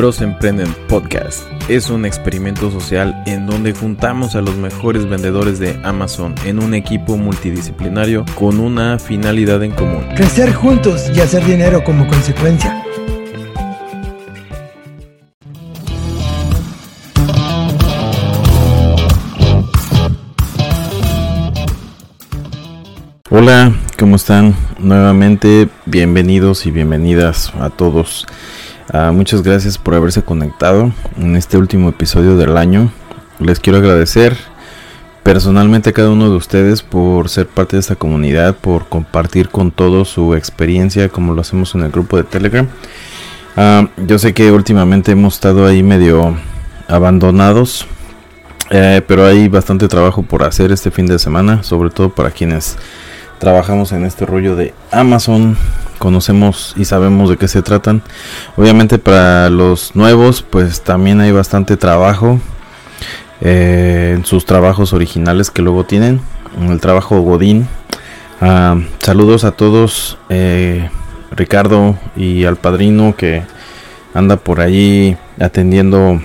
Bros Emprenden Podcast es un experimento social en donde juntamos a los mejores vendedores de Amazon en un equipo multidisciplinario con una finalidad en común. Crecer juntos y hacer dinero como consecuencia. Hola, ¿cómo están? Nuevamente, bienvenidos y bienvenidas a todos. Ah, muchas gracias por haberse conectado en este último episodio del año. Les quiero agradecer personalmente a cada uno de ustedes por ser parte de esta comunidad, por compartir con todos su experiencia como lo hacemos en el grupo de Telegram. Ah, yo sé que últimamente hemos estado ahí medio abandonados, eh, pero hay bastante trabajo por hacer este fin de semana, sobre todo para quienes trabajamos en este rollo de Amazon, conocemos y sabemos de qué se tratan. Obviamente para los nuevos, pues también hay bastante trabajo eh, en sus trabajos originales que luego tienen, en el trabajo Godín. Ah, saludos a todos, eh, Ricardo y al padrino que anda por allí atendiendo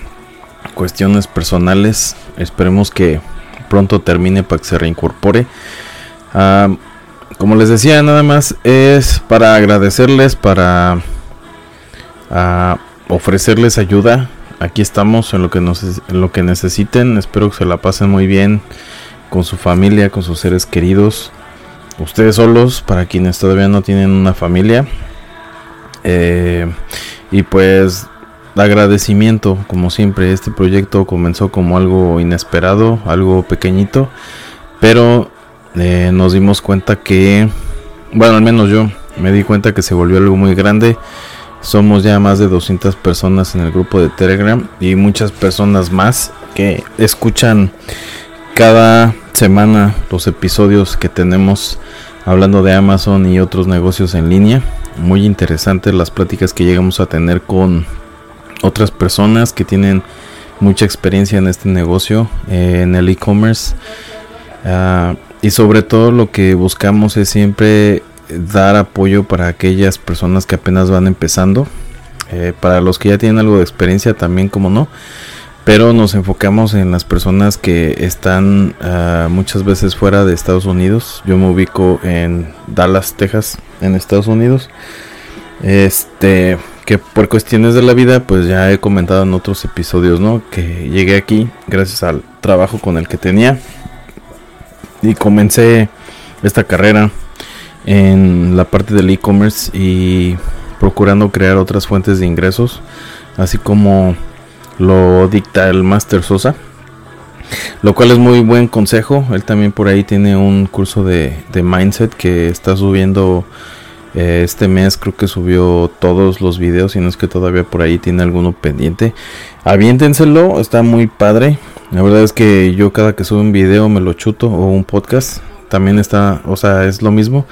cuestiones personales. Esperemos que pronto termine para que se reincorpore. Ah, como les decía, nada más es para agradecerles, para ah, ofrecerles ayuda. Aquí estamos en lo que nos, lo que necesiten. Espero que se la pasen muy bien con su familia, con sus seres queridos. Ustedes solos, para quienes todavía no tienen una familia. Eh, y pues agradecimiento, como siempre, este proyecto comenzó como algo inesperado, algo pequeñito, pero eh, nos dimos cuenta que, bueno, al menos yo me di cuenta que se volvió algo muy grande. Somos ya más de 200 personas en el grupo de Telegram y muchas personas más que escuchan cada semana los episodios que tenemos hablando de Amazon y otros negocios en línea. Muy interesantes las pláticas que llegamos a tener con otras personas que tienen mucha experiencia en este negocio, eh, en el e-commerce. Ah, y sobre todo lo que buscamos es siempre dar apoyo para aquellas personas que apenas van empezando. Eh, para los que ya tienen algo de experiencia también, como no. Pero nos enfocamos en las personas que están ah, muchas veces fuera de Estados Unidos. Yo me ubico en Dallas, Texas, en Estados Unidos. Este, que por cuestiones de la vida, pues ya he comentado en otros episodios, ¿no? Que llegué aquí gracias al trabajo con el que tenía y comencé esta carrera en la parte del e-commerce y procurando crear otras fuentes de ingresos, así como lo dicta el Master Sosa. Lo cual es muy buen consejo. Él también por ahí tiene un curso de, mindset que está subiendo eh, este mes. Creo que subió todos los videos. Y no es que todavía por ahí tiene alguno pendiente. Aviéntenselo, está muy padre. La verdad es que yo cada que subo un video me lo chuto o un podcast, también está, o sea, es lo mismo,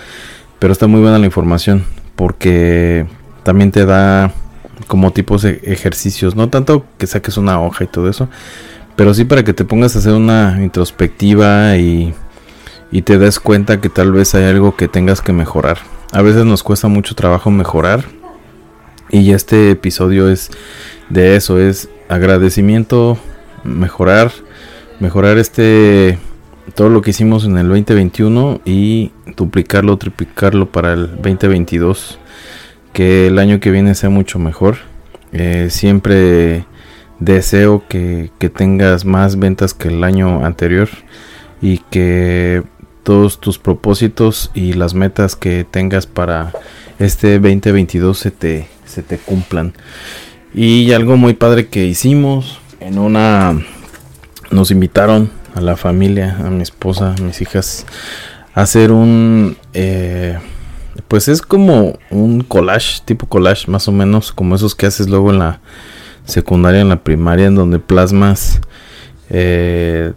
pero está muy buena la información porque también te da como tipos de ejercicios, no tanto que saques una hoja y todo eso, pero sí para que te pongas a hacer una introspectiva y, y te des cuenta que tal vez hay algo que tengas que mejorar. A veces nos cuesta mucho trabajo mejorar y este episodio es de eso, es agradecimiento mejorar, mejorar este todo lo que hicimos en el 2021 y duplicarlo, triplicarlo para el 2022, que el año que viene sea mucho mejor. Eh, siempre deseo que, que tengas más ventas que el año anterior y que todos tus propósitos y las metas que tengas para este 2022 se te, se te cumplan. Y algo muy padre que hicimos en una nos invitaron a la familia, a mi esposa, a mis hijas, a hacer un eh, pues es como un collage, tipo collage más o menos, como esos que haces luego en la secundaria, en la primaria, en donde plasmas eh,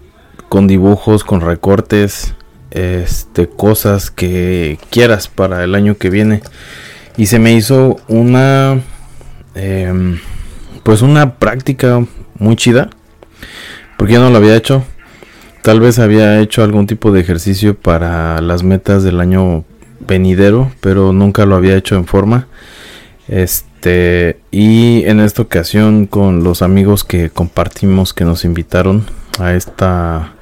con dibujos, con recortes, este, cosas que quieras para el año que viene. Y se me hizo una, em, pues una práctica muy chida. Porque yo no lo había hecho. Tal vez había hecho algún tipo de ejercicio para las metas del año venidero, pero nunca lo había hecho en forma. Este y en esta ocasión con los amigos que compartimos que nos invitaron a esta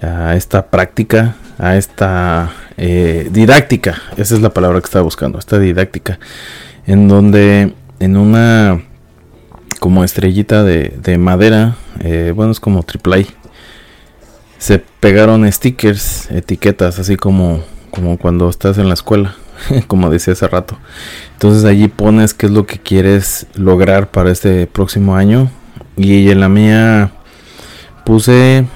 a esta práctica, a esta eh, didáctica, esa es la palabra que estaba buscando, esta didáctica, en donde en una como estrellita de, madera, eh, bueno, es como triple se pegaron stickers, etiquetas, así como, como cuando estás en la escuela, como decía hace rato. Entonces allí pones qué es lo que quieres lograr para este próximo año. Y en la mía puse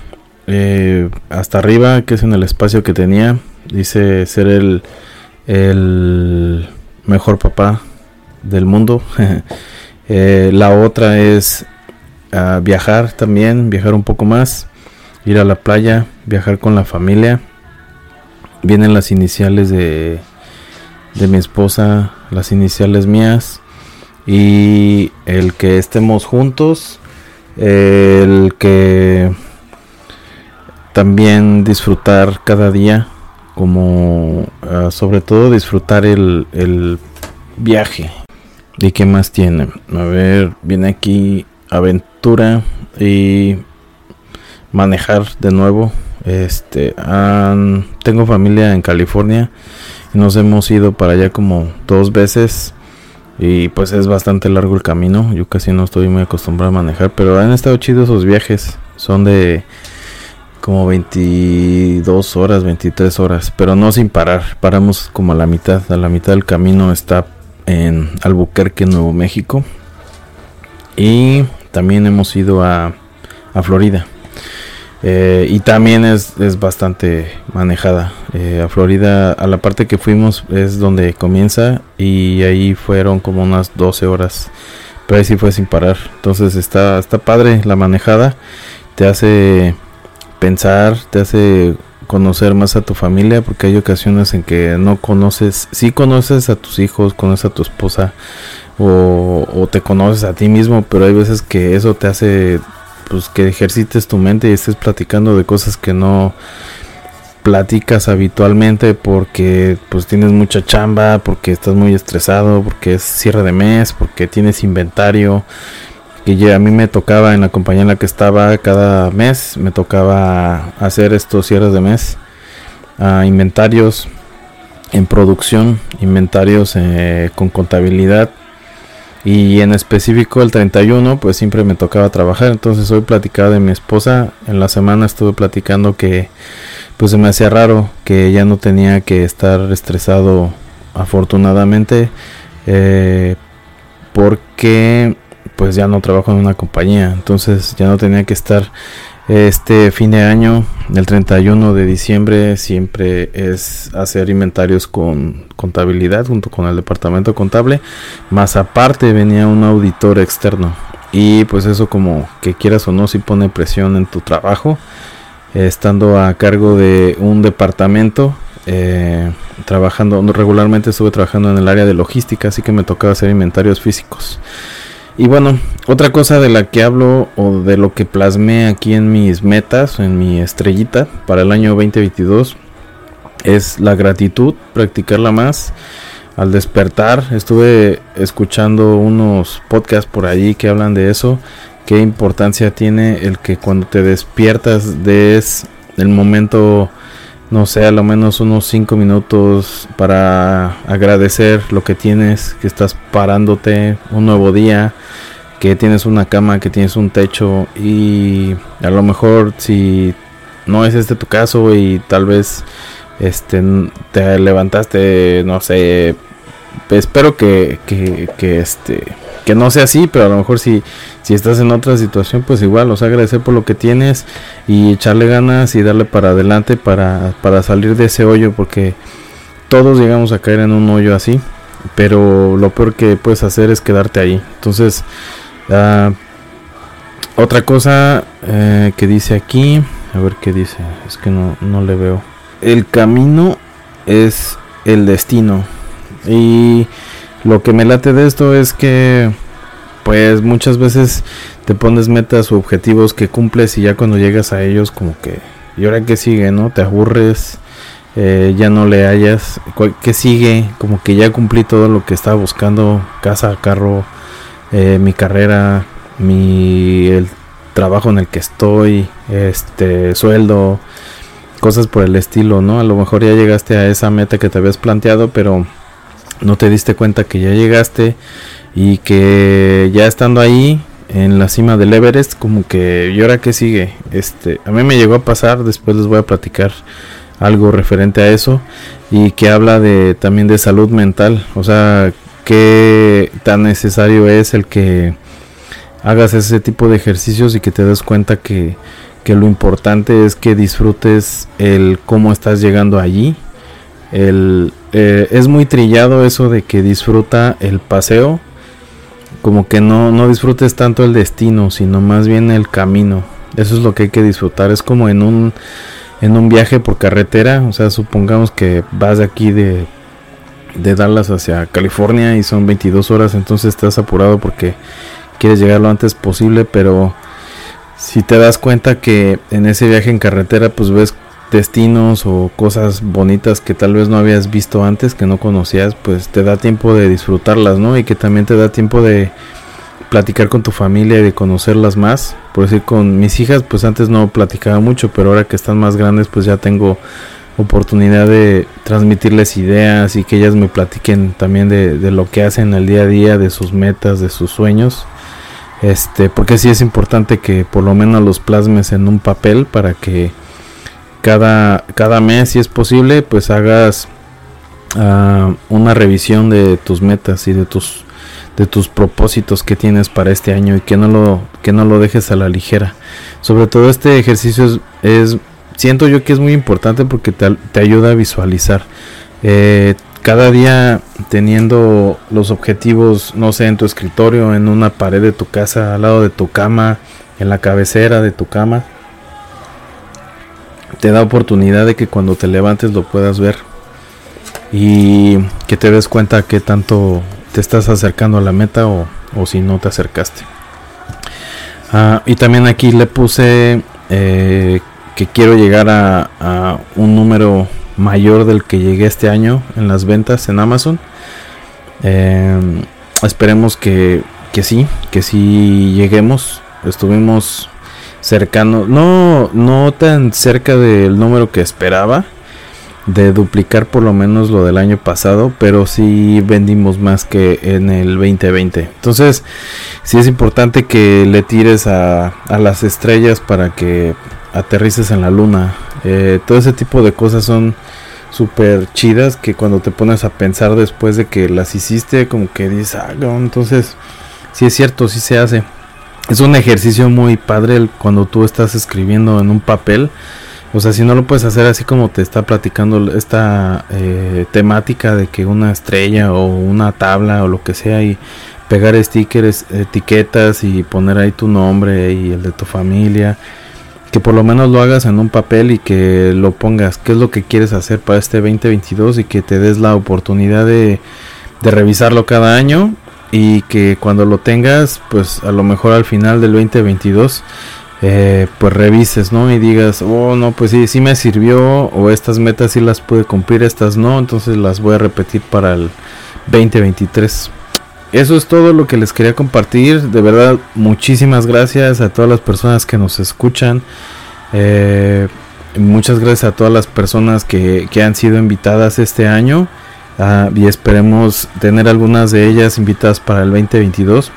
eh, hasta arriba, que es en el espacio que tenía. Dice ser el, el mejor papá del mundo. Eh, la otra es ah, viajar también, viajar un poco más, ir a la playa, viajar con la familia. Vienen las iniciales de, de mi esposa, las iniciales mías y el que estemos juntos, el que también disfrutar cada día, como ah, sobre todo disfrutar el, el viaje. ¿Y qué más tiene? A ver, viene aquí aventura y manejar de nuevo. Este, tengo familia en California nos hemos ido para allá como dos veces y pues es bastante largo el camino. Yo casi no estoy muy acostumbrado a manejar, pero han estado chidos esos viajes. Son de como 22 horas, 23 horas, pero no sin parar. Paramos como a la mitad. A la mitad del camino está en Albuquerque, Nuevo México. Y también hemos ido a, a Florida. Eh, y también es, es bastante manejada. Eh, a Florida, a la parte que fuimos es donde comienza y ahí fueron como unas 12 horas. Pero ahí sí fue sin parar. Entonces está, está padre la manejada. Te hace pensar, te hace conocer más a tu familia porque hay ocasiones en que no conoces, sí conoces a tus hijos, conoces a tu esposa o, o te conoces a ti mismo, pero hay veces que eso te hace pues que ejercites tu mente y estés platicando de cosas que no platicas habitualmente porque pues tienes mucha chamba, porque estás muy estresado, porque es cierre de mes, porque tienes inventario. Ya a mí me tocaba en la compañía en la que estaba cada mes, me tocaba hacer estos cierres de mes, uh, inventarios en producción, inventarios eh, con contabilidad y en específico el 31, pues siempre me tocaba trabajar. Entonces hoy platicaba de mi esposa. En la semana estuve platicando que pues se me hacía raro que ya no tenía que estar estresado afortunadamente. Eh, porque pues ya no trabajo en una compañía. Entonces ya no tenía que estar este fin de año, el 31 de diciembre, siempre es hacer inventarios con contabilidad junto con el departamento contable. Más aparte venía un auditor externo. Y pues eso como que quieras o no, si pone presión en tu trabajo. estando a cargo de un departamento, eh, trabajando regularmente estuve trabajando en el área de logística, así que me tocaba hacer inventarios físicos. Y bueno, otra cosa de la que hablo o de lo que plasmé aquí en mis metas, en mi estrellita para el año 2022, es la gratitud, practicarla más. Al despertar, estuve escuchando unos podcasts por allí que hablan de eso. Qué importancia tiene el que cuando te despiertas des el momento, no sé, a lo menos unos 5 minutos para agradecer lo que tienes, que estás parándote, un nuevo día que tienes una cama, que tienes un techo y a lo mejor si no es este tu caso y tal vez este te levantaste, no sé, espero que, que, este que no sea así, pero a lo mejor si, si estás en otra situación, pues igual, os agradecer por lo que tienes y echarle ganas y darle para adelante para, para salir de ese hoyo, porque todos llegamos a caer en un hoyo así, pero lo peor que puedes hacer es quedarte ahí. Entonces, Ah, otra cosa eh, que dice aquí, a ver qué dice, es que no, no le veo. El camino es el destino. Y lo que me late de esto es que, pues muchas veces te pones metas o objetivos que cumples y ya cuando llegas a ellos como que, ¿y ahora que sigue, no? Te aburres eh, ya no le hayas, que sigue, como que ya cumplí todo lo que estaba buscando, casa, carro, eh, mi carrera, mi el trabajo en el que estoy, este sueldo, cosas por el estilo, ¿no? A lo mejor ya llegaste a esa meta que te habías planteado, pero no te diste cuenta que ya llegaste y que ya estando ahí en la cima del Everest, como que y ahora qué sigue, este, a mí me llegó a pasar, después les voy a platicar algo referente a eso y que habla de también de salud mental, o sea, qué tan necesario es el que hagas ese tipo de ejercicios y que te des cuenta que, que lo importante es que disfrutes el cómo estás llegando allí. El, eh, es muy trillado eso de que disfruta el paseo, como que no, no disfrutes tanto el destino, sino más bien el camino. Eso es lo que hay que disfrutar. Es como en un en un viaje por carretera, o sea, supongamos que vas de aquí de, de Dallas hacia California y son 22 horas, entonces estás apurado porque quieres llegar lo antes posible, pero si te das cuenta que en ese viaje en carretera pues ves destinos o cosas bonitas que tal vez no habías visto antes, que no conocías, pues te da tiempo de disfrutarlas, ¿no? Y que también te da tiempo de platicar con tu familia y de conocerlas más. Por decir, con mis hijas, pues antes no platicaba mucho, pero ahora que están más grandes, pues ya tengo oportunidad de transmitirles ideas y que ellas me platiquen también de, lo que hacen el día a día, de sus metas, de sus sueños. Este, porque sí es importante que por lo menos los plasmes en un papel para que cada, cada mes, si es posible, pues hagas uh, una revisión de tus metas y de tus de tus propósitos que tienes para este año y que no lo, que no lo dejes a la ligera. Sobre todo este ejercicio es, siento yo que es muy importante porque te, te ayuda a visualizar. Eh, cada día teniendo los objetivos, no sé, en tu escritorio, en una pared de tu casa, al lado de tu cama, en la cabecera de tu cama, te da oportunidad de que cuando te levantes lo puedas ver y que te des cuenta que tanto te estás acercando a la meta o, si no te acercaste. Ah, y también aquí le puse eh, que quiero llegar a, un número mayor del que llegué este año en las ventas en Amazon. Em, esperemos que, que sí, que sí lleguemos. Estuvimos cercanos, no, no tan cerca del número que esperaba de duplicar por lo menos lo del año pasado, pero sí vendimos más que en el 2020. Entonces, sí es importante que le tires a, a las estrellas para que aterrices en la luna. Eh, todo ese tipo de cosas son súper chidas que cuando te pones a pensar después de que las hiciste, como que dices, ah, entonces, sí es cierto, sí se hace. Es un ejercicio muy padre cuando tú estás escribiendo en un papel. O sea, si no lo puedes hacer así como te está platicando esta eh, temática de que una estrella o una tabla o lo que sea y pegar stickers, etiquetas y poner ahí tu nombre y el de tu familia, que por lo menos lo hagas en un papel y que lo pongas, qué es lo que quieres hacer para este 2022 y que te des la oportunidad de revisarlo cada año y que cuando lo tengas, pues a lo mejor al final del 2022 eh, pues revises, ¿no? Y digas, oh, no, pues sí, sí me sirvió, o estas metas sí las pude cumplir, estas no, entonces las voy a repetir para el 2023. Eso es todo lo que les quería compartir. De verdad, muchísimas gracias a todas las personas que nos escuchan. Eh, muchas gracias a todas las personas que, que han sido invitadas este año. Y esperemos tener algunas de ellas invitadas para el 2022.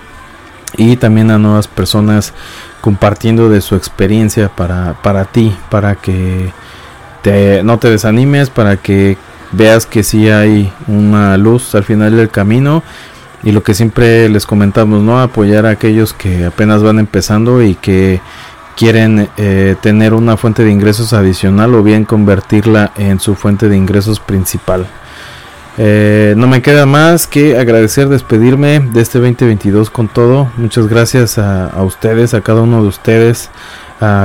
Y también a nuevas personas compartiendo de su experiencia para, para ti, para que te, no te desanimes, para que veas que sí hay una luz al final del camino y lo que siempre les comentamos, ¿no? Apoyar a aquellos que apenas van empezando y que quieren eh, tener una fuente de ingresos adicional o bien convertirla en su fuente de ingresos principal. Eh, no me queda más que agradecer, despedirme de este 2022 con todo. Muchas gracias a, ustedes, a cada uno de ustedes.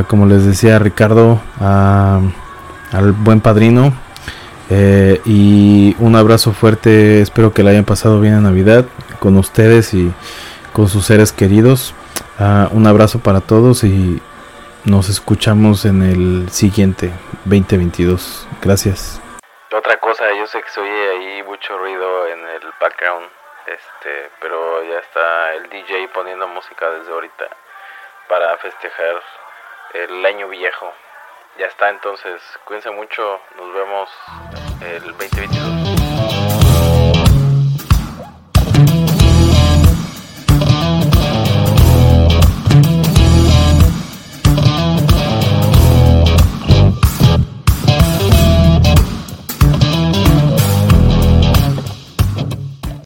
como les decía Ricardo, al buen padrino. Eh, y un abrazo fuerte. Espero que la hayan pasado bien en Navidad con ustedes y con sus seres queridos. Ah, un abrazo para todos y nos escuchamos en el siguiente 2022. Gracias. Sé que se oye ahí mucho ruido en el background, este, pero ya está el DJ poniendo música desde ahorita para festejar el año viejo. Ya está, entonces, cuídense mucho, nos vemos el 2022.